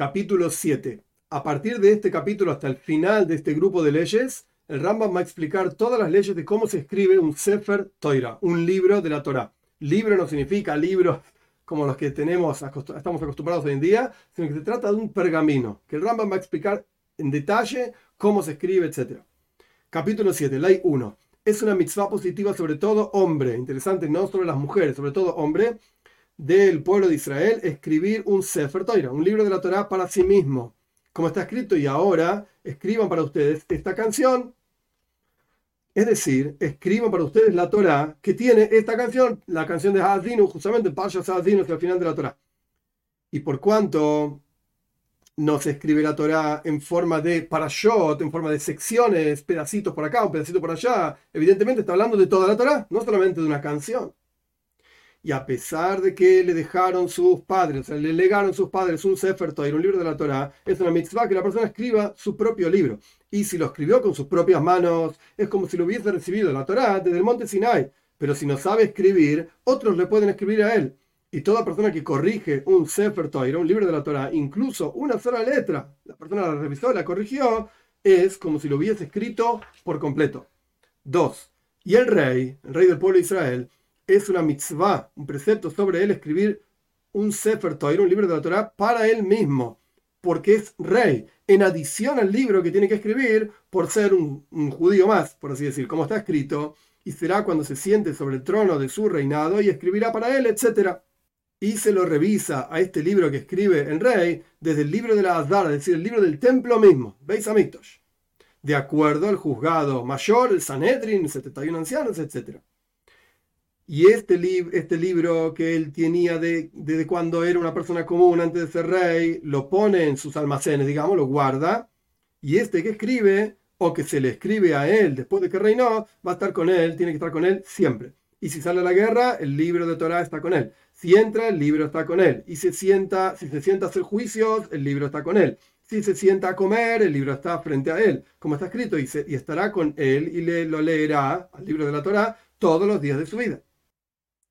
Capítulo 7. A partir de este capítulo hasta el final de este grupo de leyes, el Rambam va a explicar todas las leyes de cómo se escribe un Sefer Toira, un libro de la Torah. Libro no significa libros como los que tenemos, estamos acostumbrados hoy en día, sino que se trata de un pergamino, que el Rambam va a explicar en detalle cómo se escribe, etc. Capítulo 7, ley 1. Es una mitzvah positiva sobre todo hombre, interesante, no sobre las mujeres, sobre todo hombre, del pueblo de Israel, escribir un Sefer Toira, un libro de la Torah para sí mismo. Como está escrito, y ahora escriban para ustedes esta canción. Es decir, escriban para ustedes la Torah que tiene esta canción, la canción de Hazinu, justamente Pasha Hazinu, que al final de la Torah. Y por cuanto no se escribe la Torah en forma de parashot, en forma de secciones, pedacitos por acá, un pedacito por allá. Evidentemente está hablando de toda la Torah, no solamente de una canción. Y a pesar de que le dejaron sus padres, le legaron sus padres un Sefer Torah, un libro de la Torah, es una mitzvah que la persona escriba su propio libro. Y si lo escribió con sus propias manos, es como si lo hubiese recibido la Torah desde el monte Sinai. Pero si no sabe escribir, otros le pueden escribir a él. Y toda persona que corrige un Sefer Torah, un libro de la Torah, incluso una sola letra, la persona la revisó, la corrigió, es como si lo hubiese escrito por completo. Dos. Y el rey, el rey del pueblo de Israel, es una mitzvah, un precepto sobre él escribir un Sefer Torah, un libro de la Torah, para él mismo, porque es rey, en adición al libro que tiene que escribir por ser un, judío más, por así decir, como está escrito, y será cuando se siente sobre el trono de su reinado y escribirá para él, etcétera y se lo revisa a este libro que escribe el rey desde el libro de la Azdar, es decir, el libro del templo mismo, Beis Hamikdash, de acuerdo al juzgado mayor, el Sanhedrin, 71 ancianos, etc. Y este, este libro que él tenía de, desde cuando era una persona común antes de ser rey, lo pone en sus almacenes, digamos, lo guarda, y este que escribe, o que se le escribe a él después de que reinó, va a estar con él, tiene que estar con él siempre. Y si sale a la guerra, el libro de Torah está con él. Si entra, el libro está con él. Y se sienta, si se sienta a hacer juicios, el libro está con él. Si se sienta a comer, el libro está frente a él, como está escrito, y, y estará con él y le, lo leerá al libro de la Torah todos los días de su vida.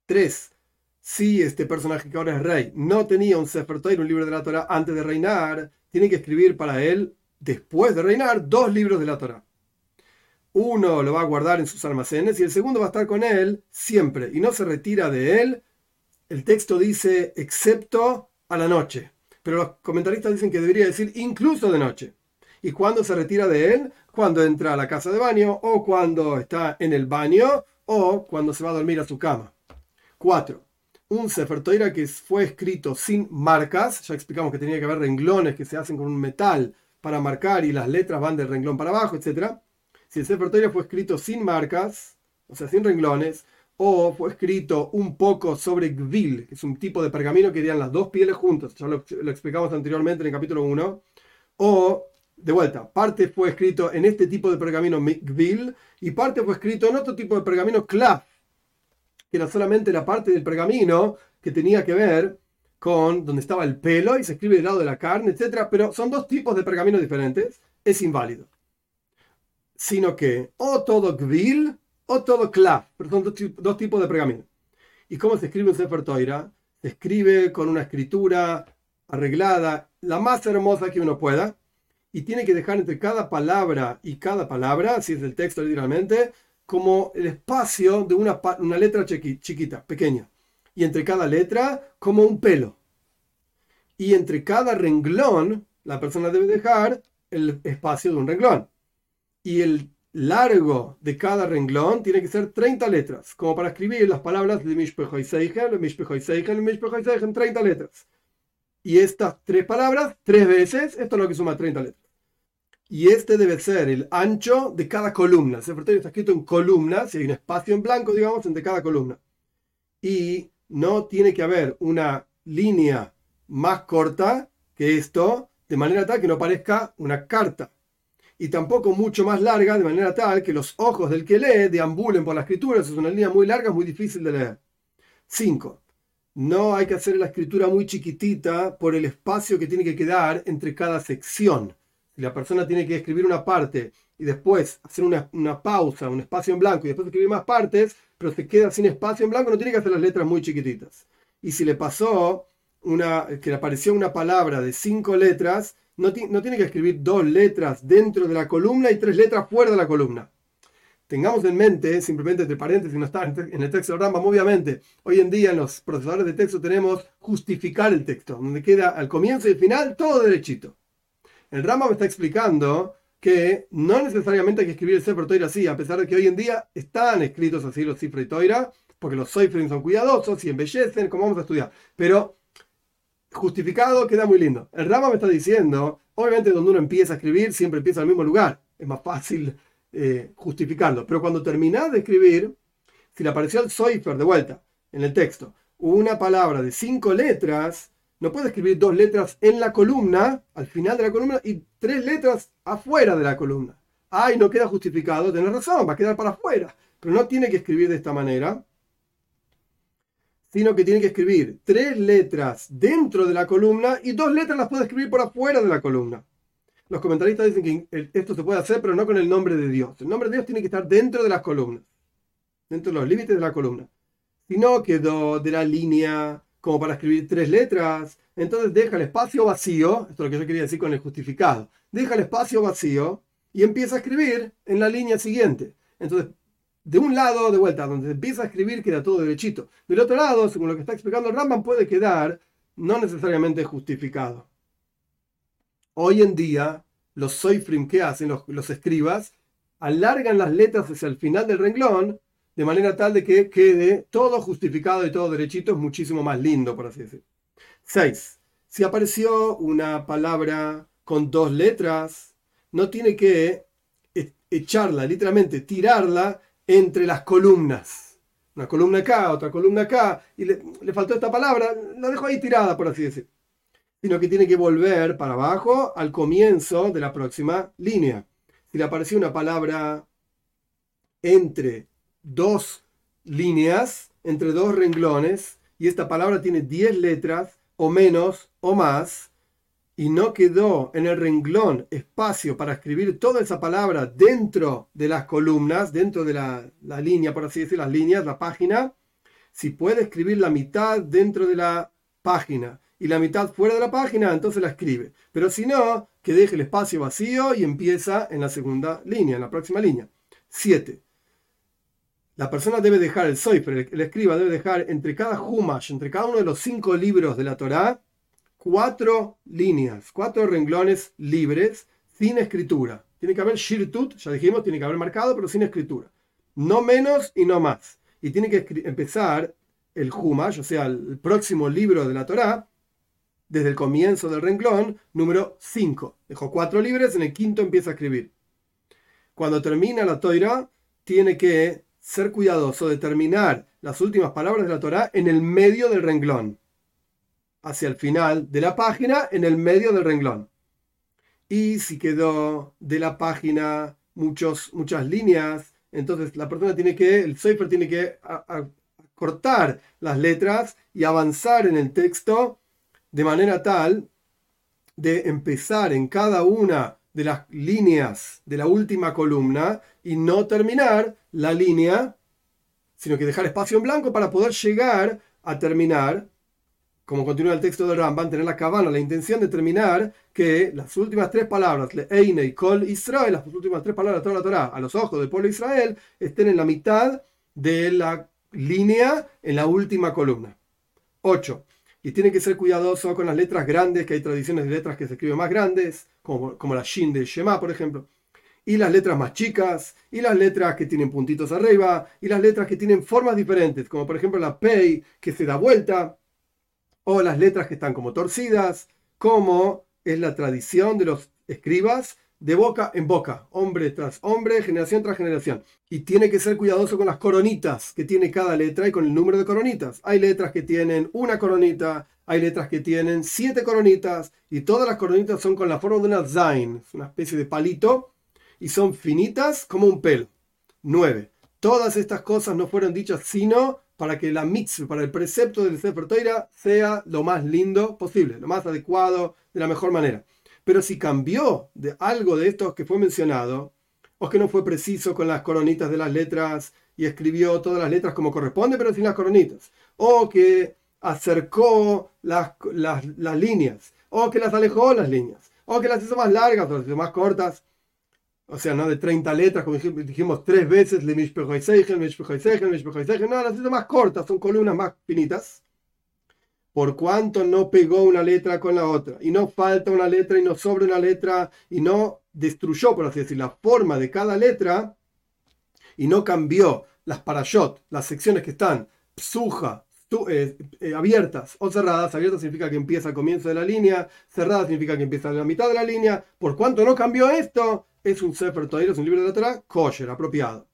3. Si este personaje que ahora es rey no tenía un Sefer un libro de la Torah, antes de reinar, tiene que escribir para él, después de reinar, dos libros de la Torah. Uno lo va a guardar en sus almacenes y el segundo va a estar con él siempre y no se retira de él el texto dice excepto a la noche, pero los comentaristas dicen que debería decir incluso de noche. ¿Y cuando se retira de él? Cuando entra a la casa de baño o cuando está en el baño o cuando se va a dormir a su cama. 4. Un Sefer que fue escrito sin marcas, ya explicamos que tenía que haber renglones que se hacen con un metal para marcar y las letras van del renglón para abajo, etc. Si el Sefer fue escrito sin marcas, o sea, sin renglones, o fue escrito un poco sobre Gvil, que es un tipo de pergamino que irían las dos pieles juntas, ya lo, explicamos anteriormente en el capítulo 1, o, de vuelta, parte fue escrito en este tipo de pergamino Gvil y parte fue escrito en otro tipo de pergamino Klaf, que era solamente la parte del pergamino que tenía que ver con donde estaba el pelo y se escribe del lado de la carne, etc. Pero son dos tipos de pergaminos diferentes, es inválido. Sino que o todo Gvil o todo clav, pero son dos, tipos de pergamino. ¿Y cómo se escribe un Sefer Toira? Se escribe con una escritura arreglada, la más hermosa que uno pueda, y tiene que dejar entre cada palabra y cada palabra, si es el texto literalmente, como el espacio de una, una letra chiquita, pequeña. Y entre cada letra, como un pelo. Y entre cada renglón, la persona debe dejar el espacio de un renglón. Y el largo de cada renglón tiene que ser 30 letras, como para escribir las palabras de Seichel, Mishpechoy Seichel, 30 letras. Y estas tres palabras, tres veces, esto es lo que suma 30 letras. Y este debe ser el ancho de cada columna. El está escrito en columnas, y hay un espacio en blanco, digamos, entre cada columna. Y no tiene que haber una línea más corta que esto, de manera tal que no parezca una carta y tampoco mucho más larga, de manera tal que los ojos del que lee deambulen por la escritura. Es una línea muy larga, muy difícil de leer. 5. No hay que hacer la escritura muy chiquitita por el espacio que tiene que quedar entre cada sección. Si la persona tiene que escribir una parte y después hacer una, pausa, un espacio en blanco y después escribir más partes, pero se queda sin espacio en blanco, no tiene que hacer las letras muy chiquititas. Y si le pasó una, que le apareció una palabra de cinco letras, no, no tiene que escribir dos letras dentro de la columna y tres letras fuera de la columna. Tengamos en mente, simplemente entre paréntesis, no está en el texto de Rambam, obviamente, hoy en día en los procesadores de texto tenemos justificar el texto, donde queda al comienzo y al final todo derechito. El Rambam está explicando que no necesariamente hay que escribir el Sefer Toira así, a pesar de que hoy en día están escritos así los Sefer Toira, porque los Sefer son cuidadosos y embellecen, como vamos a estudiar. Pero justificado queda muy lindo. El Rambam está diciendo, obviamente donde uno empieza a escribir, siempre empieza al mismo lugar, es más fácil eh, justificarlo. Pero cuando terminás de escribir, si le apareció el Seifer de vuelta en el texto, una palabra de cinco letras, no puede escribir dos letras en la columna, al final de la columna, y tres letras afuera de la columna. Ay, no queda justificado, tenés razón, va a quedar para afuera. Pero no tiene que escribir de esta manera, sino que tiene que escribir tres letras dentro de la columna y dos letras las puede escribir por afuera de la columna. Los comentaristas dicen que esto se puede hacer, pero no con el nombre de Dios. El nombre de Dios tiene que estar dentro de las columnas, dentro de los límites de la columna. Si no quedó de la línea como para escribir tres letras, entonces deja el espacio vacío, esto es lo que yo quería decir con el justificado, deja el espacio vacío y empieza a escribir en la línea siguiente. Entonces, de un lado, de vuelta, donde empieza a escribir queda todo derechito. Del otro lado, según lo que está explicando Rambam, puede quedar no necesariamente justificado. Hoy en día, los soifrim que hacen, los, los escribas, alargan las letras hacia el final del renglón de manera tal de que quede todo justificado y todo derechito, es muchísimo más lindo, por así decir. 6. Si apareció una palabra con dos letras, no tiene que e-, echarla, literalmente tirarla entre las columnas. Una columna acá, otra columna acá, y le, faltó esta palabra, la dejo ahí tirada, por así decir. Sino que tiene que volver para abajo al comienzo de la próxima línea. Si le apareció una palabra entre dos líneas entre dos renglones y esta palabra tiene 10 letras o menos o más y no quedó en el renglón espacio para escribir toda esa palabra dentro de las columnas, dentro de la, línea, por así decir, las líneas, la página, si puede escribir la mitad dentro de la página y la mitad fuera de la página, entonces la escribe. Pero si no, que deje el espacio vacío y empieza en la segunda línea, en la próxima línea. 7 la persona debe dejar, el Soifer, el, escriba, debe dejar entre cada Humash, entre cada uno de los cinco libros de la Torá, cuatro líneas, cuatro renglones libres, sin escritura. Tiene que haber Shirtut, ya dijimos, tiene que haber marcado, pero sin escritura. No menos y no más. Y tiene que empezar el Humash, o sea, el próximo libro de la Torá, desde el comienzo del renglón, número 5. Dejó cuatro libres, en el quinto empieza a escribir. Cuando termina la Torah, tiene que ser cuidadoso de terminar las últimas palabras de la Torah en el medio del renglón, hacia el final de la página, en el medio del renglón. Y si quedó de la página muchos, muchas líneas, entonces la persona tiene que, el Sefer tiene que cortar las letras y avanzar en el texto de manera tal de empezar en cada una de las líneas de la última columna y no terminar la línea, sino que dejar espacio en blanco para poder llegar a terminar, como continúa el texto de Ramban, tener la cabana, la intención de terminar que las últimas tres palabras, Eine y Kol Israel, las últimas tres palabras de toda la Torah, a los ojos del pueblo de Israel, estén en la mitad de la línea en la última columna. 8. Y tiene que ser cuidadoso con las letras grandes, que hay tradiciones de letras que se escriben más grandes, como, como la Shin de Shema, por ejemplo y las letras más chicas, y las letras que tienen puntitos arriba, y las letras que tienen formas diferentes, como por ejemplo la Pei que se da vuelta, o las letras que están como torcidas, como es la tradición de los escribas de boca en boca, hombre tras hombre, generación tras generación. Y tiene que ser cuidadoso con las coronitas que tiene cada letra y con el número de coronitas. Hay letras que tienen una coronita, hay letras que tienen siete coronitas, y todas las coronitas son con la forma de una Zain, una especie de palito y son finitas como un pelo. 9. Todas estas cosas no fueron dichas sino para que la mitzvah, para el precepto del Sefer Toira sea lo más lindo posible, lo más adecuado, de la mejor manera. Pero si cambió de algo de estos que fue mencionado, o que no fue preciso con las coronitas de las letras y escribió todas las letras como corresponde, pero sin las coronitas, o que acercó las, las, las líneas, o que las alejó las líneas, o que las hizo más largas o las hizo más cortas o sea, no de 30 letras, como dijimos tres veces, no, las hizo más cortas, son columnas más finitas. Por cuanto no pegó una letra con la otra, y no falta una letra, y no sobra una letra, y no destruyó, por así decir, la forma de cada letra, y no cambió las parashot, las secciones que están psuja, eh, eh, abiertas o cerradas. Abiertas significa que empieza al comienzo de la línea, cerradas significa que empieza en la mitad de la línea. Por cuanto no cambió esto, es un Sefer Torah, es un libro de la Torah kosher, apropiado.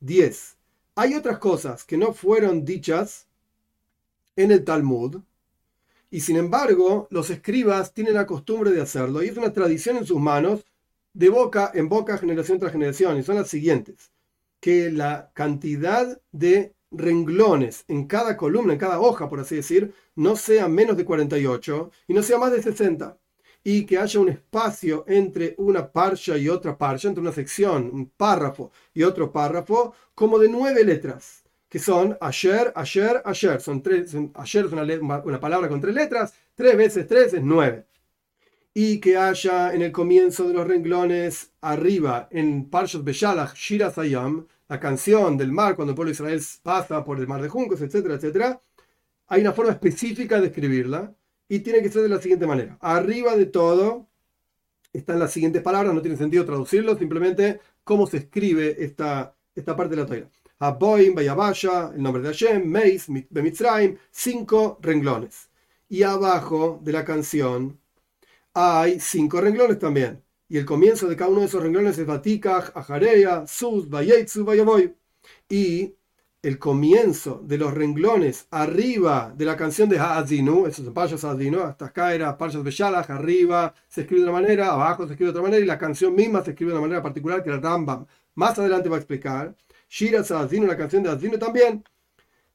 10. Hay otras cosas que no fueron dichas en el Talmud, y sin embargo, los escribas tienen la costumbre de hacerlo, y es una tradición en sus manos, de boca en boca, generación tras generación, y son las siguientes: que la cantidad de renglones en cada columna, en cada hoja, por así decir, no sea menos de 48 y no sea más de 60 y que haya un espacio entre una parsha y otra parsha, entre una sección, un párrafo y otro párrafo, como de nueve letras, que son ayer, ayer, ayer. Son tres, ayer es una, una, palabra con tres letras, tres veces tres es nueve. Y que haya en el comienzo de los renglones, arriba, en Parshat Beshalach, Shira Sayam, la canción del mar, cuando el pueblo de Israel pasa por el mar de juncos, etcétera, etcétera, hay una forma específica de escribirla y tiene que ser de la siguiente manera. Arriba de todo están las siguientes palabras, no tiene sentido traducirlo, simplemente cómo se escribe esta, esta parte de la toira. Aboim, Bayabasha, el nombre de Hashem, Meis, Bemitzraim, cinco renglones. Y abajo de la canción hay cinco renglones también. Y el comienzo de cada uno de esos renglones es Batikach, Ajareya, Sus, Bayetsu, Bayaboy. Y el comienzo de los renglones arriba de la canción de Ha'azinu, eso es Payas Ha'azinu, hasta acá era Payas Beshalach, arriba se escribe de una manera, abajo se escribe de otra manera, y la canción misma se escribe de una manera particular que el Rambam más adelante va a explicar. Shira Ha'azinu, la canción de Ha'azinu también,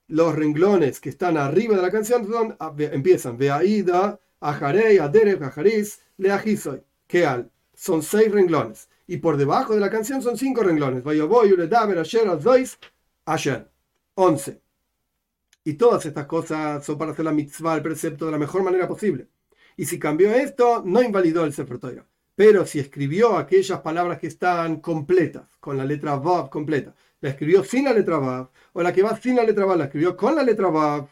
los renglones que están arriba de la canción son, ah, empiezan Beaida, Ajarei, Aderek, Ajariz, Leajisoy, Keal. Son seis renglones. Y por debajo de la canción son cinco renglones. Vayoboy, Uredaber, Asher, Azois, Asher. 11. Y todas estas cosas son para hacer la mitzvah, el precepto, de la mejor manera posible. Y si cambió esto, no invalidó el Sefer. Pero si escribió aquellas palabras que están completas, con la letra Vav completa, la escribió sin la letra Vav, o la que va sin la letra Vav, la escribió con la letra Vav,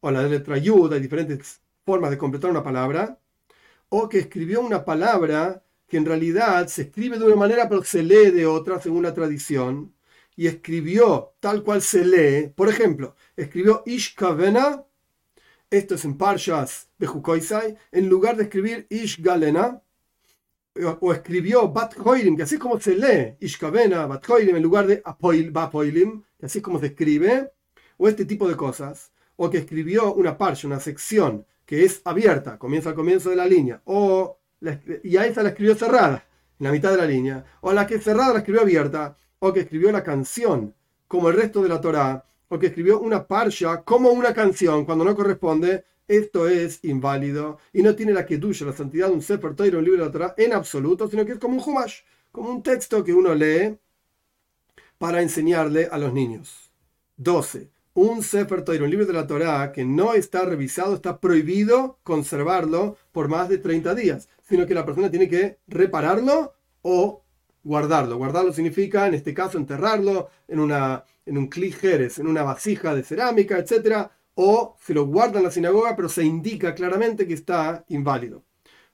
o la letra Yud, hay diferentes formas de completar una palabra, o que escribió una palabra que en realidad se escribe de una manera pero se lee de otra según la tradición, y escribió tal cual se lee, por ejemplo, escribió Ishkavena, esto es en Parshas de Jukoisai, en lugar de escribir Ishgalena, o escribió Bat que así es como se lee Ishkavena, Bat en lugar de Apoil, Bapoilim, que así es como se escribe, o este tipo de cosas, o que escribió una parsha, una sección que es abierta, comienza al comienzo de la línea, o y a esa la escribió cerrada, en la mitad de la línea, o a la que es cerrada la escribió abierta, o que escribió la canción como el resto de la Torá, o que escribió una parsha como una canción cuando no corresponde, esto es inválido y no tiene la kedusha, la santidad de un Sefer Torah, un libro de la Torah en absoluto, sino que es como un Humash, como un texto que uno lee para enseñarle a los niños. 12. Un Sefer Torah, un libro de la Torah que no está revisado, está prohibido conservarlo por más de 30 días, sino que la persona tiene que repararlo o guardarlo. Guardarlo significa, en este caso, enterrarlo en, una, en un clijeres, en una vasija de cerámica, etc. O se lo guarda en la sinagoga, pero se indica claramente que está inválido.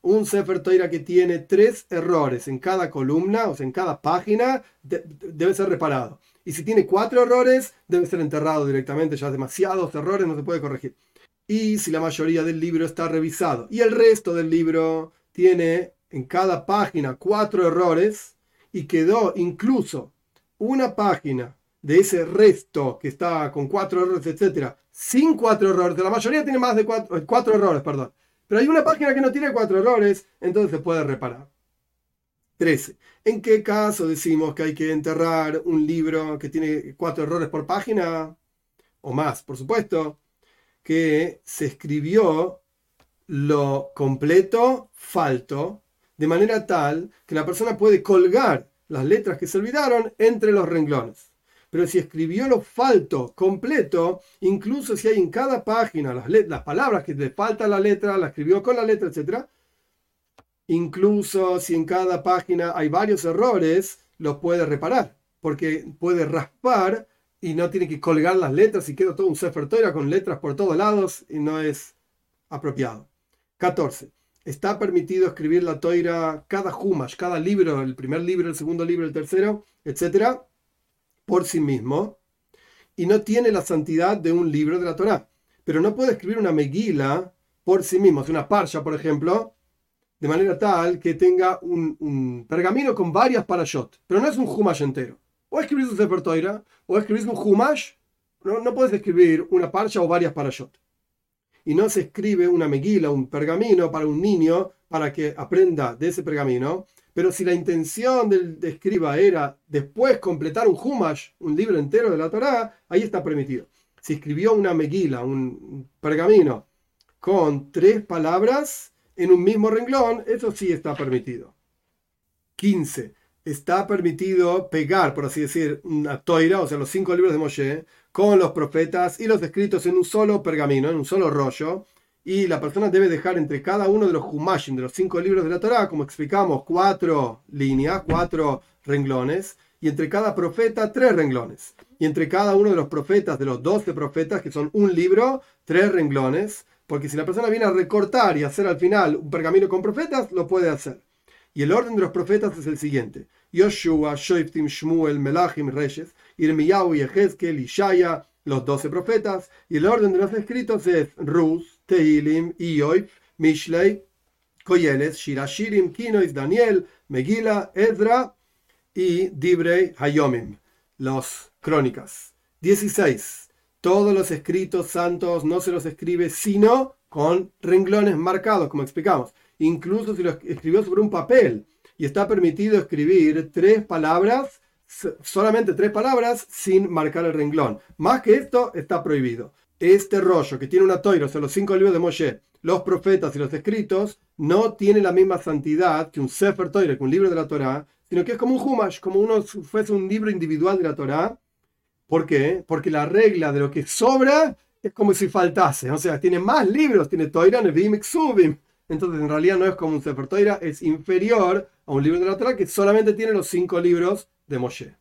Un Sefer Toira que tiene tres errores en cada columna, o sea, en cada página, debe ser reparado. Y si tiene cuatro errores, debe ser enterrado directamente. Ya demasiados errores no se puede corregir. Y si la mayoría del libro está revisado y el resto del libro tiene en cada página cuatro errores, y quedó incluso una página de ese resto que está con cuatro errores, etcétera, sin cuatro errores, la mayoría tiene más de cuatro, eh, cuatro errores, perdón, pero hay una página que no tiene cuatro errores, entonces se puede reparar. 13. ¿En qué caso decimos que hay que enterrar un libro que tiene cuatro errores por página? O más, por supuesto, que se escribió lo completo, falto, de manera tal que la persona puede colgar las letras que se olvidaron entre los renglones. Pero si escribió lo falto completo, incluso si hay en cada página las, las palabras que le falta la letra, la escribió con la letra, etc. Incluso si en cada página hay varios errores, los puede reparar, porque puede raspar y no tiene que colgar las letras y queda todo un Sefer con letras por todos lados y no es apropiado. 14. Está permitido escribir la toira cada humash, cada libro, el primer libro, el segundo libro, el tercero, etcétera, por sí mismo, y no tiene la santidad de un libro de la Torah. Pero no puede escribir una megila por sí mismo, una parsha, por ejemplo, de manera tal que tenga un, pergamino con varias parashot, pero no es un humash entero. O escribís un Sefer Toira, o escribís un humash, no, no puedes escribir una parsha o varias parashot y no se escribe una meguila, un pergamino para un niño para que aprenda de ese pergamino, pero si la intención del escriba era después completar un humash, un libro entero de la Torá, ahí está permitido. Si escribió una meguila, un pergamino, con tres palabras en un mismo renglón, eso sí está permitido. 15. Está permitido pegar, por así decir, una toira, o sea, los cinco libros de Moshe, con los profetas y los escritos en un solo pergamino, en un solo rollo, y la persona debe dejar entre cada uno de los humashim, de los cinco libros de la Torá, como explicamos, cuatro líneas, cuatro renglones, y entre cada profeta tres renglones, y entre cada uno de los profetas, de los doce profetas, que son un libro, tres renglones, porque si la persona viene a recortar y hacer al final un pergamino con profetas, lo puede hacer. Y el orden de los profetas es el siguiente. Yoshua, Shoiftim, Shmuel, Melachim, Reyes, Irmiyahu, Yehezkel, Ishaya, los doce profetas. Y el orden de los escritos es Rus, Tehilim, Ioy, Mishlei, Koyeles, Shirashirim, Kinois, Daniel, Megila, Ezra y Dibrei Hayomim, los crónicas. 16. Todos los escritos santos no se los escribe sino con renglones marcados, como explicamos. Incluso si los escribió sobre un papel y está permitido escribir tres palabras, solamente tres palabras, sin marcar el renglón. Más que esto, está prohibido. Este rollo que tiene una toira, o sea, los cinco libros de Moshe, los profetas y los escritos, no tiene la misma santidad que un Sefer Toira, que un libro de la Torah, sino que es como un Humash, como uno fuese un libro individual de la Torah. ¿Por qué? Porque la regla de lo que sobra es como si faltase. O sea, tiene más libros, tiene Toira, Nevim, Exubim. Entonces, en realidad no es como un Sefer es inferior a un libro de la Torah que solamente tiene los cinco libros de Moshe.